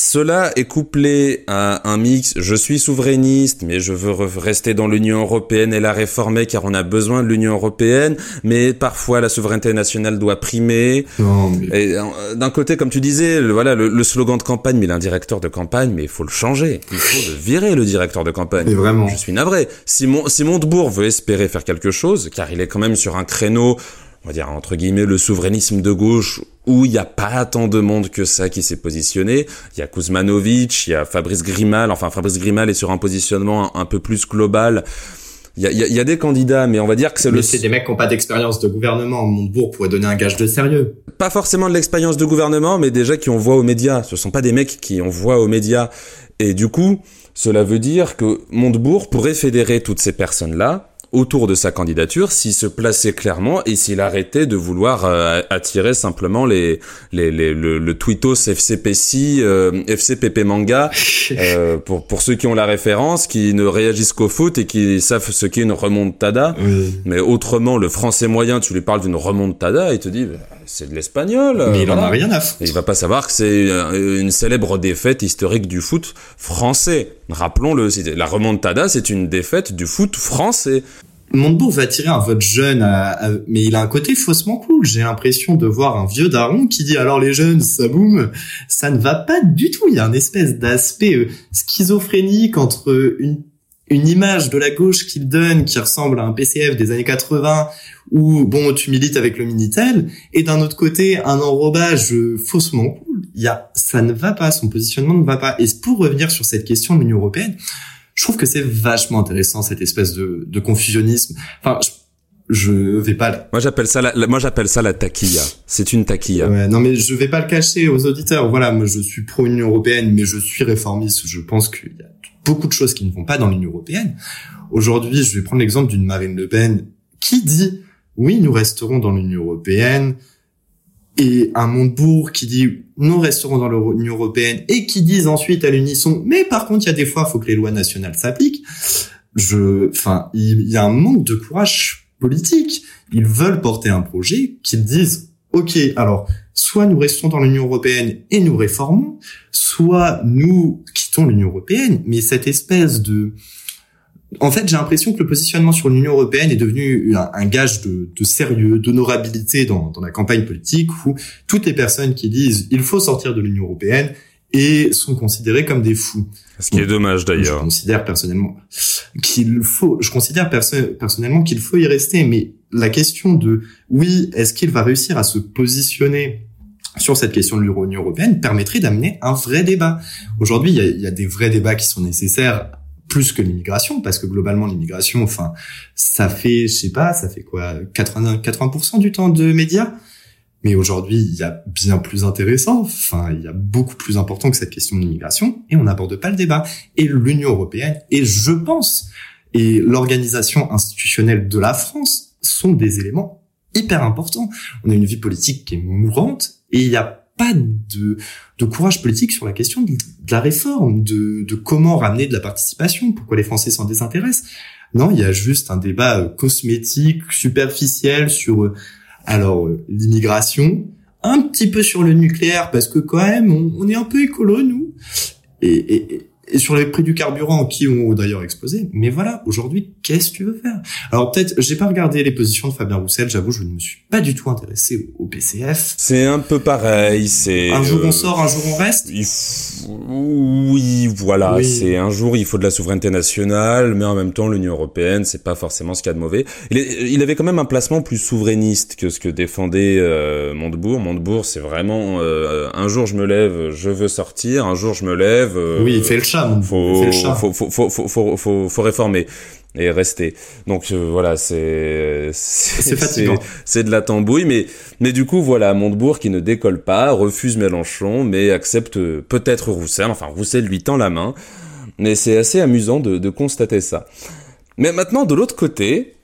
Cela est couplé à un mix, je suis souverainiste, mais je veux rester dans l'Union européenne et la réformer car on a besoin de l'Union européenne, mais parfois la souveraineté nationale doit primer. Euh, d'un côté, comme tu disais, le, voilà le, slogan de campagne, mais il a un directeur de campagne, mais il faut le changer. Il faut le virer, le directeur de campagne. vraiment. Je suis navré. Si, si Montebourg veut espérer faire quelque chose, car il est quand même sur un créneau on va dire entre guillemets le souverainisme de gauche où il n'y a pas tant de monde que ça qui s'est positionné. Il y a Kuzmanovic, il y a Fabrice Grimal. Enfin, Fabrice Grimal est sur un positionnement un, peu plus global. Il y, a, il y a, des candidats, mais on va dire que c'est le. c'est des mecs qui n'ont pas d'expérience de gouvernement. Montebourg pourrait donner un gage de sérieux. Pas forcément de l'expérience de gouvernement, mais déjà qui ont voix aux médias. Ce sont pas des mecs qui ont voix aux médias. Et du coup, cela veut dire que Montebourg pourrait fédérer toutes ces personnes-là autour de sa candidature s'il se plaçait clairement et s'il arrêtait de vouloir euh, attirer simplement les, les, les le, le tweetos FCPC, euh, FCPP manga <laughs> euh, pour pour ceux qui ont la référence, qui ne réagissent qu'au foot et qui savent ce qu'est une remontada. Mais autrement, le français moyen, tu lui parles d'une remontada, il te dit bah, c'est de l'espagnol. Mais il en a rien à foutre. il va pas savoir que c'est une célèbre défaite historique du foot français. Rappelons-le, la remontada, c'est une défaite du foot français. Montebourg va attirer un vote jeune, mais il a un côté faussement cool. J'ai l'impression de voir un vieux daron qui dit alors les jeunes, ça boum, ça ne va pas du tout. Il y a un espèce d'aspect euh, schizophrénique entre une, une image de la gauche qu'il donne qui ressemble à un PCF des années 80 où bon tu milites avec le minitel et d'un autre côté un enrobage faussement cool. Il y a ça ne va pas, son positionnement ne va pas. Et pour revenir sur cette question de l'Union européenne je trouve que c'est vachement intéressant cette espèce de, de confusionnisme. Enfin, je, vais pas. Moi j'appelle ça la, moi j'appelle ça la taquilla. C'est une taquilla. Ouais, non mais je vais pas le cacher aux auditeurs. Voilà, moi je suis pro Union européenne, mais je suis réformiste. Je pense qu'il y a beaucoup de choses qui ne vont pas dans l'Union européenne. Aujourd'hui, je vais prendre l'exemple d'une Marine Le Pen qui dit oui, nous resterons dans l'Union européenne et un Montebourg qui dit nous resterons dans l'Union européenne et qui disent ensuite à l'unisson mais par contre il y a des fois il faut que les lois nationales s'appliquent je enfin il y a un manque de courage politique ils veulent porter un projet qu'ils disent ok alors soit nous restons dans l'Union européenne et nous réformons soit nous quittons l'Union européenne mais cette espèce de en fait, j'ai l'impression que le positionnement sur l'Union européenne est devenu un, gage de, de sérieux, d'honorabilité dans, dans, la campagne politique, où toutes les personnes qui disent il faut sortir de l'Union européenne et sont considérées comme des fous. Ce qui est dommage d'ailleurs. Je considère personnellement qu'il faut, je considère personnellement qu'il faut y rester, mais la question de oui, est-ce qu'il va réussir à se positionner sur cette question de l'Union européenne permettrait d'amener un vrai débat. Aujourd'hui, il y a, des vrais débats qui sont nécessaires plus que l'immigration parce que globalement l'immigration enfin ça fait je sais pas ça fait quoi 80 80% du temps de médias mais aujourd'hui il y a bien plus intéressant enfin il y a beaucoup plus important que cette question de l'immigration et on n'aborde pas le débat et l'Union européenne et je pense et l'organisation institutionnelle de la France sont des éléments hyper importants on a une vie politique qui est mourante et il y a pas de, de courage politique sur la question de, la réforme, de, comment ramener de la participation, pourquoi les Français s'en désintéressent. Non, il y a juste un débat euh, cosmétique, superficiel sur euh, alors euh, l'immigration, un petit peu sur le nucléaire parce que quand même on, est un peu écolo nous, et sur les prix du carburant qui ont d'ailleurs explosé. Mais voilà, aujourd'hui, qu'est-ce que tu veux faire? Alors peut-être, j'ai pas regardé les positions de Fabien Roussel, j'avoue, je ne me suis pas du tout intéressé au, PCF. C'est un peu pareil, c'est... Un jour on euh, sort, un jour on reste? Oui, voilà, c'est un jour il faut de la souveraineté nationale, mais en même temps l'Union Européenne, c'est pas forcément ce qu'il y a de mauvais. Il, il, avait quand même un placement plus souverainiste que ce que défendait euh, Montebourg. Montebourg, c'est vraiment euh, un jour je me lève, je veux sortir, un jour je me lève... oui, il fait le chat faut, faut, faut, faut, faut, faut, réformer et rester. Donc euh, voilà, c'est c'est c'est de la tambouille, mais mais du coup voilà, Montebourg qui ne décolle pas, refuse Mélenchon, mais accepte peut-être Roussel. Enfin, Roussel lui tend la main, mais c'est assez amusant de, de constater ça. Mais maintenant, de l'autre côté,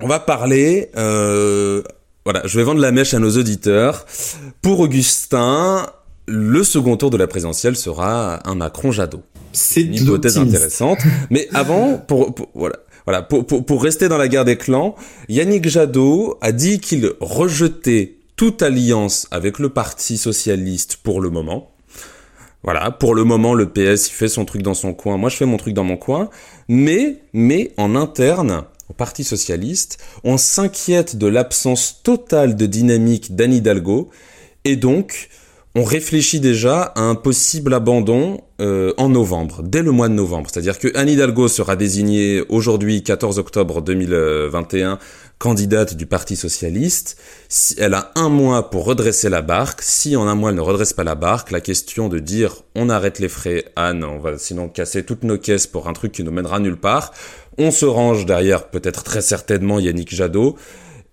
on va parler. Euh, voilà, je vais vendre la mèche à nos auditeurs. Pour Augustin, le second tour de la présidentielle sera un Macron-Jadot. C'est une hypothèse intéressante. <laughs> Mais avant, pour, voilà, voilà, pour, pour, pour, rester dans la guerre des clans, Yannick Jadot a dit qu'il rejetait toute alliance avec le Parti socialiste pour le moment. Voilà, pour le moment, le PS, il fait son truc dans son coin, moi je fais mon truc dans mon coin, mais, mais en interne, au Parti Socialiste, on s'inquiète de l'absence totale de dynamique d'Anne Hidalgo, et donc, on réfléchit déjà à un possible abandon euh, en novembre, dès le mois de novembre. C'est-à-dire que Anne Hidalgo sera désignée aujourd'hui, 14 octobre 2021, candidate du Parti socialiste. Si elle a un mois pour redresser la barque. Si en un mois elle ne redresse pas la barque, la question de dire on arrête les frais, Anne, on va sinon casser toutes nos caisses pour un truc qui nous mènera nulle part. On se range derrière peut-être très certainement Yannick Jadot.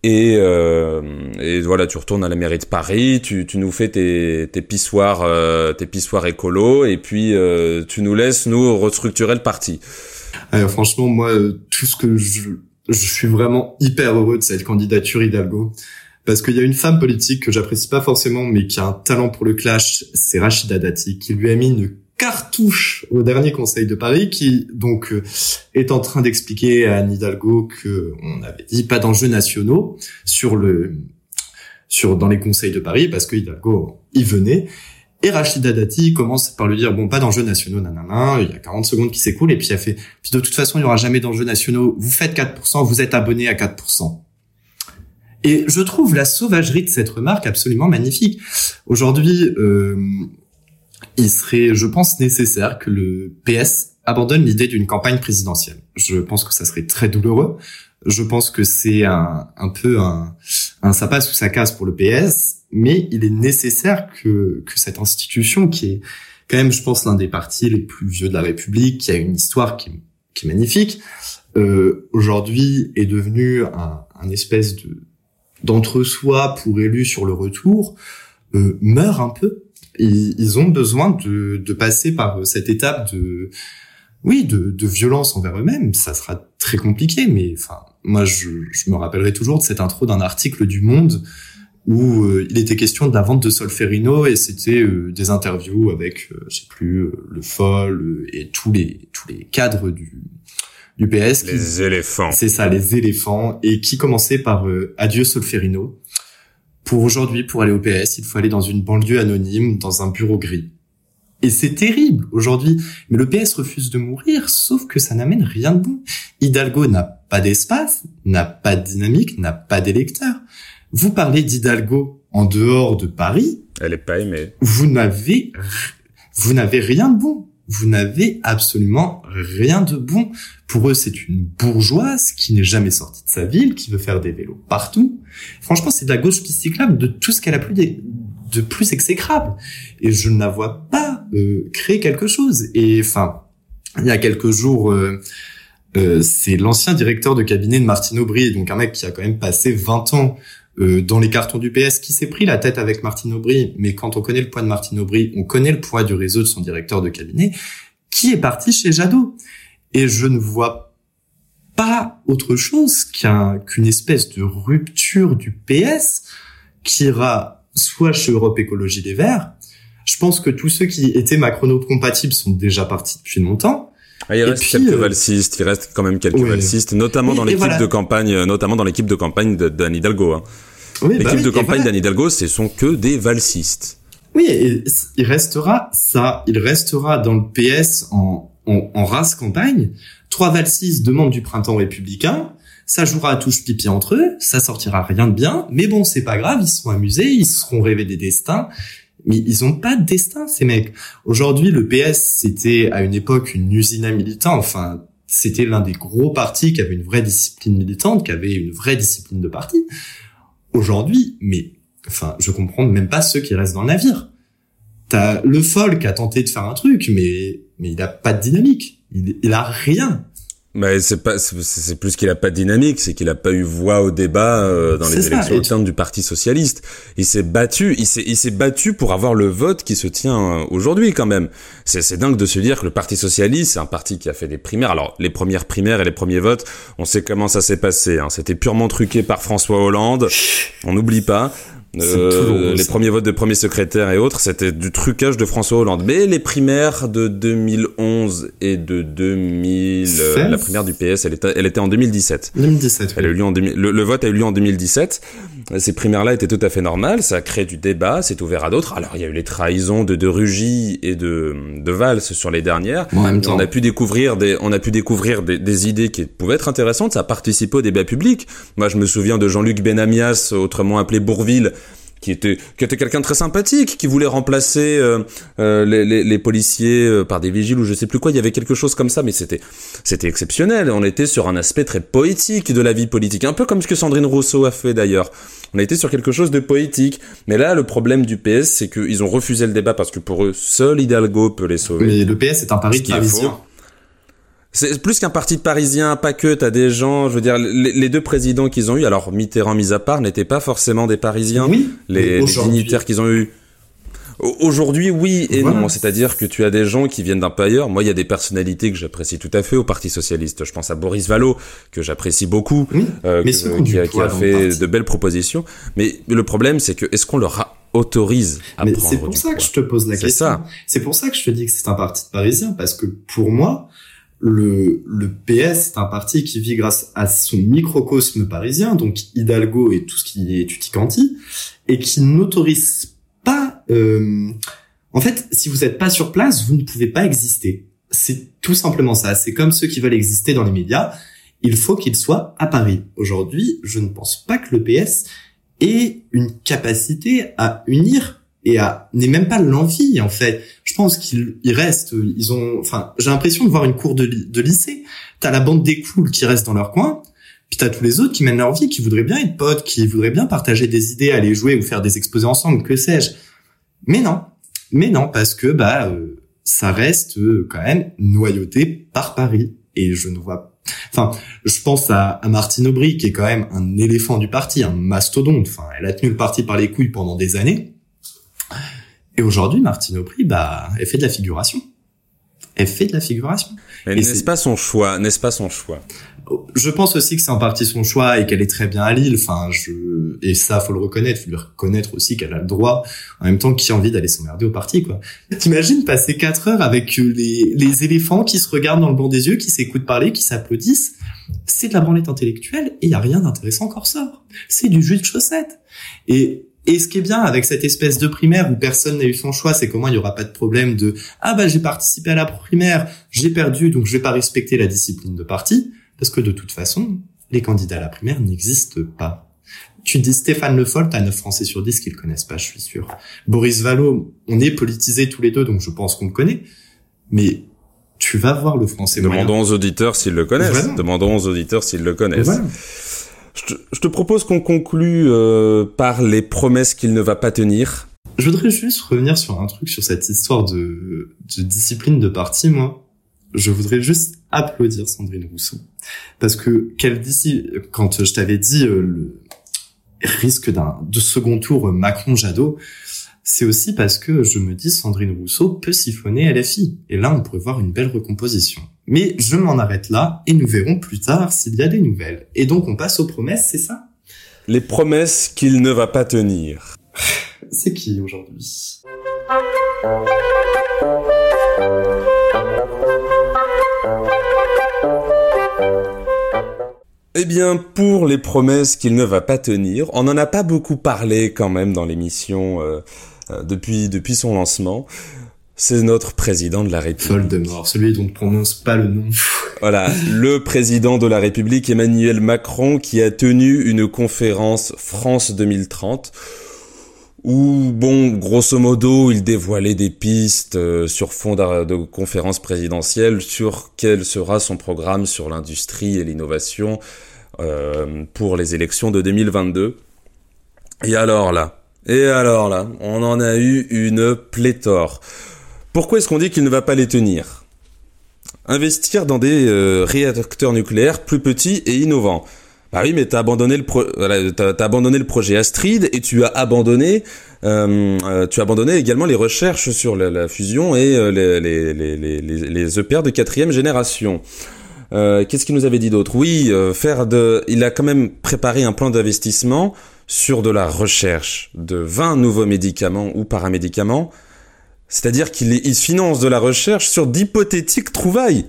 Et, euh, et, voilà, tu retournes à la mairie de Paris, tu, tu nous fais tes, tes pissoirs, euh, tes pissoirs écolos, et puis euh, tu nous laisses nous restructurer le parti. franchement, moi, tout ce que je, je suis vraiment hyper heureux de cette candidature Hidalgo, parce qu'il y a une femme politique que j'apprécie pas forcément, mais qui a un talent pour le clash, c'est Rachida Dati, qui lui a mis une cartouche au dernier Conseil de Paris, qui donc euh, est en train d'expliquer à Anne Hidalgo que avait dit pas d'enjeux nationaux sur le sur dans les conseils de Paris parce que Hidalgo y venait. Et Rachida Dati commence par lui dire bon pas d'enjeux nationaux nanana, il y a 40 secondes qui s'écoulent et puis elle fait puis de toute façon il y aura jamais d'enjeux nationaux, vous faites 4%, vous êtes abonné à 4%. Et je trouve la sauvagerie de cette remarque absolument magnifique. Aujourd'hui, euh, il serait, je pense, nécessaire que le PS abandonne l'idée d'une campagne présidentielle. Je pense que ça serait très douloureux. Je pense que c'est un, un peu un, un ça passe ou ça casse pour le PS, mais il est nécessaire que, que cette institution qui est quand même, je pense, l'un des partis les plus vieux de la République, qui a une histoire qui, qui est magnifique, euh, aujourd'hui est devenu un, un espèce de d'entre-soi pour élus sur le retour, euh, meurt un peu ils, ont besoin de, de, passer par cette étape de oui de, de violence envers eux-mêmes. Ça sera très compliqué mais enfin moi je, je me rappellerai toujours de cette intro d'un article du Monde où euh, il était question de la vente de Solferino et c'était euh, des interviews avec euh, je sais plus le Foll et tous les tous les cadres du du PS les éléphants. C'est ça les éléphants et qui commençaient par adieu Solferino pour aujourd'hui, pour aller au PS, il faut aller dans une banlieue anonyme, dans un bureau gris. Et c'est terrible aujourd'hui. Mais le PS refuse de mourir, sauf que ça n'amène rien de bon. Hidalgo n'a pas d'espace, n'a pas de dynamique, n'a pas d'électeurs. Vous parlez d'Hidalgo en dehors de Paris. Elle est pas aimée. Vous n'avez, vous n'avez rien de bon. Vous n'avez absolument rien de bon. Pour eux, c'est une bourgeoise qui n'est jamais sortie de sa ville, qui veut faire des vélos partout. Franchement, c'est de la gauche cyclable de tout ce qu'elle a plus de plus exécrable. Et je ne la vois pas euh, créer quelque chose. Et enfin, il y a quelques jours, euh, euh, c'est l'ancien directeur de cabinet de Martine Aubry, donc un mec qui a quand même passé 20 ans dans les cartons du PS, qui s'est pris la tête avec Martine Aubry. Mais quand on connaît le poids de Martine Aubry, on connaît le poids du réseau de son directeur de cabinet, qui est parti chez Jadot. Et je ne vois pas autre chose qu'une espèce de rupture du PS qui ira soit chez Europe Écologie des Verts. Je pense que tous ceux qui étaient macrono-compatibles sont déjà partis depuis longtemps. Ah, il reste quelques euh, valsistes, il reste quand même quelques valsistes, notamment dans l'équipe de campagne, notamment dans l'équipe de campagne d'Anne Hidalgo. Hein. l'équipe bah de campagne d'Anne Hidalgo, ce sont que des valsistes. Oui, et il restera ça, il restera dans le PS en en, race campagne. Trois Valsis demandent du printemps républicain. Ça jouera à touche pipi entre eux. Ça sortira rien de bien. Mais bon, c'est pas grave. Ils se seront amusés. Ils se seront rêvés des destins. Mais ils ont pas de destin, ces mecs. Aujourd'hui, le PS, c'était à une époque une usine à militants. Enfin, c'était l'un des gros partis qui avait une vraie discipline militante, qui avait une vraie discipline de parti. Aujourd'hui, mais, enfin, je comprends même pas ceux qui restent dans le navire. T'as le folk qui a tenté de faire un truc, mais mais il a pas de dynamique. Il, il a rien. Mais c'est pas, c'est plus qu'il a pas de dynamique, c'est qu'il a pas eu voix au débat euh, dans les élections internes du Parti socialiste. Il s'est battu, il s'est, il s'est battu pour avoir le vote qui se tient euh, aujourd'hui quand même. C'est, c'est dingue de se dire que le Parti socialiste, c'est un parti qui a fait des primaires. Alors les premières primaires et les premiers votes, on sait comment ça s'est passé. Hein. C'était purement truqué par François Hollande. On n'oublie pas. Euh, les premiers votes de premiers secrétaires et autres, c'était du trucage de François Hollande. Mais les primaires de 2011 et de 2000, euh, la primaire du PS, elle était, elle était en 2017. 2017. Elle a eu lieu en le, vote a eu lieu en 2017. ces primaires-là étaient tout à fait normales, ça a créé du débat, c'est ouvert à d'autres. Alors il y a eu les trahisons de De Rugy et de, de Valls sur les dernières. On a pu découvrir des, on a pu découvrir des, des, idées qui pouvaient être intéressantes, ça a participé au débat public. Moi je me souviens de Jean-Luc Benamias, autrement appelé Bourville, qui était qui était quelqu'un de très sympathique, qui voulait remplacer euh, euh, les, les, les, policiers euh, par des vigiles ou je sais plus quoi. Il y avait quelque chose comme ça, mais c'était c'était exceptionnel. On était sur un aspect très poétique de la vie politique, un peu comme ce que Sandrine Rousseau a fait d'ailleurs. On a été sur quelque chose de poétique. Mais là, le problème du PS, c'est qu'ils ont refusé le débat parce que pour eux, seul Hidalgo peut les sauver. Mais le PS est un pari parisien. C'est plus qu'un parti de Parisiens, pas que, t'as des gens, je veux dire, les, deux présidents qu'ils ont eu, alors Mitterrand mis à part, n'étaient pas forcément des Parisiens. Oui. Les, les dignitaires qu'ils ont eu. Aujourd'hui, oui et non. C'est-à-dire que tu as des gens qui viennent d'un peu ailleurs. Moi, il y a des personnalités que j'apprécie tout à fait au Parti Socialiste. Je pense à Boris Vallot, que j'apprécie beaucoup, euh, mais qui, a, qui a fait de belles propositions. Mais le problème, c'est que est-ce qu'on leur autorise à mais C'est pour ça que je te pose la question. C'est pour ça que je te dis que c'est un parti de Parisien, parce que pour moi, le, le PS est un parti qui vit grâce à son microcosme parisien, donc Hidalgo et tout ce qui est tutti et qui n'autorise pas... Euh, en fait, si vous n'êtes pas sur place, vous ne pouvez pas exister. C'est tout simplement ça. C'est comme ceux qui veulent exister dans les médias. Il faut qu'ils soient à Paris. Aujourd'hui, je ne pense pas que le PS ait une capacité à unir et n'est même pas l'envie en fait. Je pense qu'ils restent, ils ont, enfin, j'ai l'impression de voir une cour de, de lycée. T'as la bande des cools qui reste dans leur coin, puis t'as tous les autres qui mènent leur vie, qui voudraient bien être potes, qui voudraient bien partager des idées, aller jouer ou faire des exposés ensemble, que sais-je. Mais non, mais non, parce que bah euh, ça reste euh, quand même noyauté par Paris et je ne vois Enfin, je pense à, à Martine Aubry, qui est quand même un éléphant du parti, un mastodonte. Enfin, elle a tenu le parti par les couilles pendant des années. Et aujourd'hui, Martine Aubry, bah, elle fait de la figuration. Elle fait de la figuration. n'est-ce pas son choix N'est-ce pas son choix? Je pense aussi que c'est en partie son choix et qu'elle est très bien à Lille. Enfin, je et ça, faut le reconnaître. Faut lui reconnaître aussi qu'elle a le droit. En même temps, qui a envie d'aller s'emmerder au parti, quoi T'imagines passer quatre heures avec les les éléphants qui se regardent dans le blanc des yeux, qui s'écoutent parler, qui s'applaudissent. C'est de la branlette intellectuelle et il y a rien d'intéressant encore sort. C'est du jus de chaussette. Et et ce qui est bien avec cette espèce de primaire où personne n'a eu son choix, c'est comment il n'y aura pas de problème de ah bah j'ai participé à la primaire, j'ai perdu donc je vais pas respecter la discipline de parti parce que de toute façon les candidats à la primaire n'existent pas. Tu dis Stéphane Le Foll, t'as 9 Français sur 10 qui le connaissent pas, je suis sûr. Boris Vallot, on est politisés tous les deux, donc je pense qu'on le connaît. Mais tu vas voir le français Demandons aux auditeurs s'ils le connaissent. Demandons aux auditeurs s'ils le connaissent. Je te, propose qu'on conclue euh, par les promesses qu'il ne va pas tenir. Je voudrais juste revenir sur un truc, sur cette histoire de, de discipline de parti, moi. Je voudrais juste applaudir Sandrine Rousseau. Parce que quand je t'avais dit euh, le risque d'un de second tour Macron-Jadot, c'est aussi parce que je me dis Sandrine Rousseau peut siphonner LFI. Et là, on pourrait voir une belle recomposition. Mais je m'en arrête là et nous verrons plus tard s'il y a des nouvelles. Et donc on passe aux promesses, c'est ça? Les promesses qu'il ne va pas tenir. <sighs> C'est qui aujourd'hui? Eh bien, pour les promesses qu'il ne va pas tenir, on n'en a pas beaucoup parlé quand même dans l'émission euh, euh, depuis depuis son lancement c'est notre président de la République. de mort, celui dont on ne prononce pas le nom. <laughs> Voilà, le président de la République, Emmanuel Macron, qui a tenu une conférence France 2030 où, bon, grosso modo, il dévoilait des pistes euh, sur fond de conférence présidentielle sur quel sera son programme sur l'industrie et l'innovation euh, pour les élections de 2022. Et alors là, et alors là, on en a eu une pléthore. Pourquoi est-ce qu'on dit qu'il ne va pas les tenir? Investir dans des euh, réacteurs nucléaires plus petits et innovants. Bah oui, mais t'as abandonné le pro t'as, abandonné le projet Astrid et tu as abandonné euh, euh, tu as abandonné également les recherches sur la, fusion et les, les, les, les, EPR de quatrième génération. qu'est-ce qu'il nous avait dit d'autre? Oui, faire de. Il a quand même préparé un plan d'investissement sur de la recherche de 20 nouveaux médicaments ou paramédicaments c'est-à-dire qu'il finance de la recherche sur d'hypothétiques trouvailles.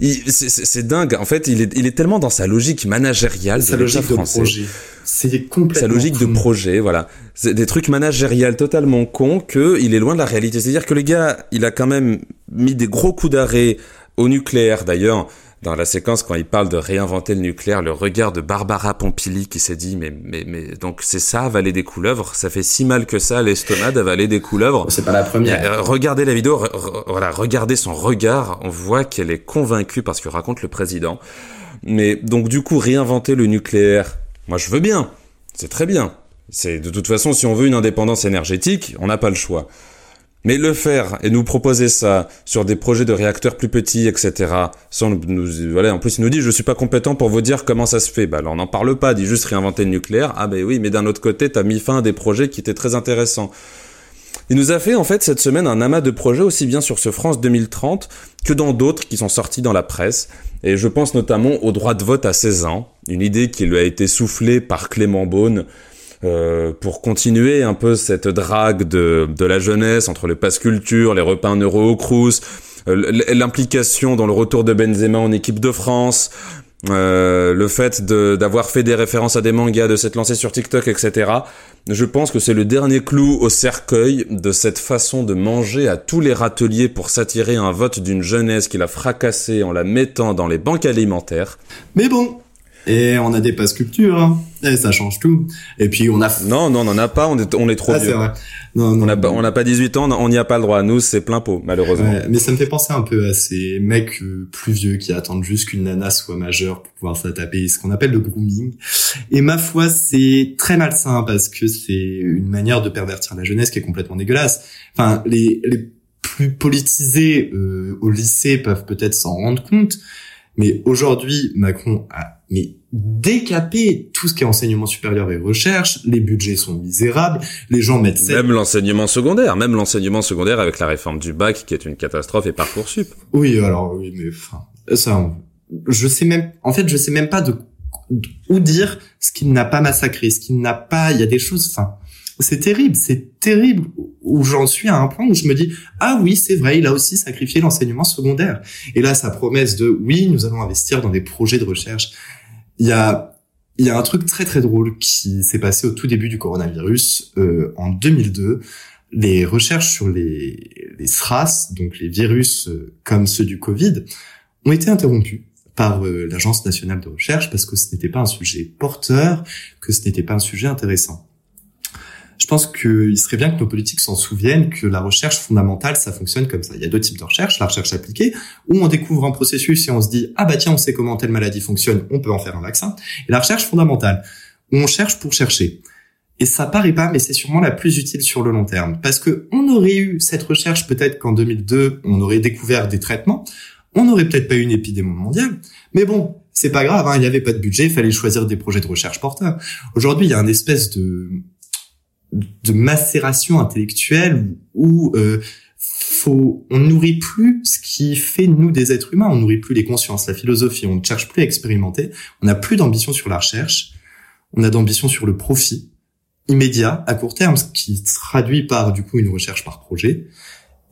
C'est dingue. En fait, il est, il est tellement dans sa logique managériale sa logique de projet. C'est complètement. Sa logique de projet, voilà. C'est des trucs managériels totalement cons que il est loin de la réalité. C'est-à-dire que le gars, il a quand même mis des gros coups d'arrêt au nucléaire. D'ailleurs, dans la séquence quand il parle de réinventer le nucléaire, le regard de Barbara Pompili qui s'est dit mais mais mais donc c'est ça avaler des couleuvres, ça fait si mal que ça l'estomac d'avaler des couleuvres? C'est pas la première. Euh, regardez la vidéo, voilà, regardez son regard, on voit qu'elle est convaincue parce que raconte le président. Mais donc du coup réinventer le nucléaire, moi je veux bien, c'est très bien. C'est de toute façon si on veut une indépendance énergétique, on n'a pas le choix. Mais le faire et nous proposer ça sur des projets de réacteurs plus petits, etc. Sans nous, voilà, en plus il nous dit je suis pas compétent pour vous dire comment ça se fait. Bah alors on n'en parle pas, dit juste réinventer le nucléaire. Ah ben oui, mais d'un autre côté t'as mis fin à des projets qui étaient très intéressants. Il nous a fait en fait cette semaine un amas de projets aussi bien sur ce France 2030 que dans d'autres qui sont sortis dans la presse. Et je pense notamment au droit de vote à 16 ans, une idée qui lui a été soufflée par Clément Beaune euh, pour continuer un peu cette drague de, de la jeunesse entre le pass culture, les repas en euro au crous, euh, l'implication dans le retour de Benzema en équipe de France, euh, le fait d'avoir fait des références à des mangas, de s'être lancé sur TikTok, etc. Je pense que c'est le dernier clou au cercueil de cette façon de manger à tous les râteliers pour s'attirer un vote d'une jeunesse qu'il a fracassé en la mettant dans les banques alimentaires. Mais bon, et on a des passes culture, hein. et ça change tout. Et puis on a... Non, non, on n'en a pas, on est, on est trop ah, vieux. Vrai. Non, non, on n'a pas, on n'a pas 18 ans, on n'y a pas le droit. Nous, c'est plein pot, malheureusement. Ouais, mais ça me fait penser un peu à ces mecs euh, plus vieux qui attendent juste qu'une nana soit majeure pour pouvoir se taper, ce qu'on appelle le grooming. Et ma foi, c'est très malsain parce que c'est une manière de pervertir la jeunesse qui est complètement dégueulasse. Enfin, les, les plus politisés euh, au lycée peuvent peut-être s'en rendre compte, mais aujourd'hui, Macron a mais décapé tout ce qui est enseignement supérieur et recherche. Les budgets sont misérables. Les gens mettent même l'enseignement secondaire, même l'enseignement secondaire avec la réforme du bac qui est une catastrophe et parcoursup. Oui, alors oui, mais enfin ça, je sais même, en fait, je sais même pas de où dire ce qu'il n'a pas massacré, ce qu'il n'a pas. Il y a des choses, enfin c'est terrible, c'est terrible. Où j'en suis à un point où je me dis ah oui c'est vrai il a aussi sacrifié l'enseignement secondaire. Et là sa promesse de oui nous allons investir dans des projets de recherche. Il y a il y a un truc très très drôle qui s'est passé au tout début du coronavirus euh, en 2002 les recherches sur les les SRAS donc les virus euh, comme ceux du Covid ont été interrompues par euh, l'agence nationale de recherche parce que ce n'était pas un sujet porteur que ce n'était pas un sujet intéressant je pense qu'il serait bien que nos politiques s'en souviennent que la recherche fondamentale, ça fonctionne comme ça. Il y a deux types de recherche. La recherche appliquée, où on découvre un processus et on se dit, ah bah tiens, on sait comment telle maladie fonctionne, on peut en faire un vaccin. Et la recherche fondamentale, où on cherche pour chercher. Et ça paraît pas, mais c'est sûrement la plus utile sur le long terme. Parce que on aurait eu cette recherche peut-être qu'en 2002, on aurait découvert des traitements. On n'aurait peut-être pas eu une épidémie mondiale. Mais bon, c'est pas grave, hein, il n'y avait pas de budget, il fallait choisir des projets de recherche porteurs. Aujourd'hui, il y a un espèce de de macération intellectuelle où euh, faut, on nourrit plus ce qui fait nous des êtres humains, on nourrit plus les consciences, la philosophie, on ne cherche plus à expérimenter, on n'a plus d'ambition sur la recherche, on a d'ambition sur le profit immédiat, à court terme, ce qui se traduit par du coup une recherche par projet,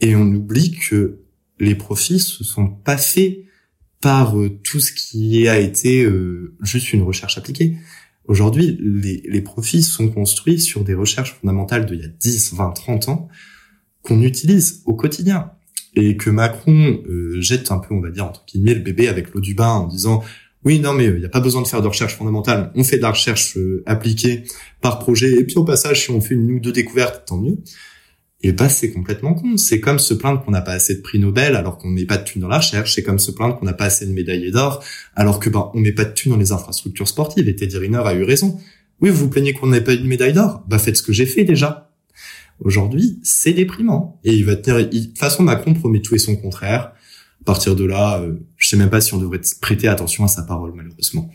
et on oublie que les profits se sont pas faits par euh, tout ce qui a été euh, juste une recherche appliquée. Aujourd'hui, les, les, profits sont construits sur des recherches fondamentales d'il y a 10, 20, 30 ans qu'on utilise au quotidien. Et que Macron euh, jette un peu, on va dire, entre guillemets, le bébé avec l'eau du bain en disant oui, non, mais il n'y a pas besoin de faire de recherche fondamentale. On fait de la recherche euh, appliquée par projet. Et puis au passage, si on fait une ou deux découvertes, tant mieux et bah c'est complètement con. C'est comme se plaindre qu'on n'a pas assez de prix Nobel alors qu'on met pas de thunes dans la recherche. C'est comme se plaindre qu'on n'a pas assez de médaillés d'or alors que bah on met pas de thunes dans les infrastructures sportives. Et Teddy Riner a eu raison. Oui, vous plaignez qu'on n'ait pas eu de médaille d'or? Bah faites ce que j'ai fait déjà. Aujourd'hui, c'est déprimant. Et il va tenir. de toute façon, Macron promet tout et son contraire. À partir de là, euh, je sais même pas si on devrait prêter attention à sa parole, malheureusement.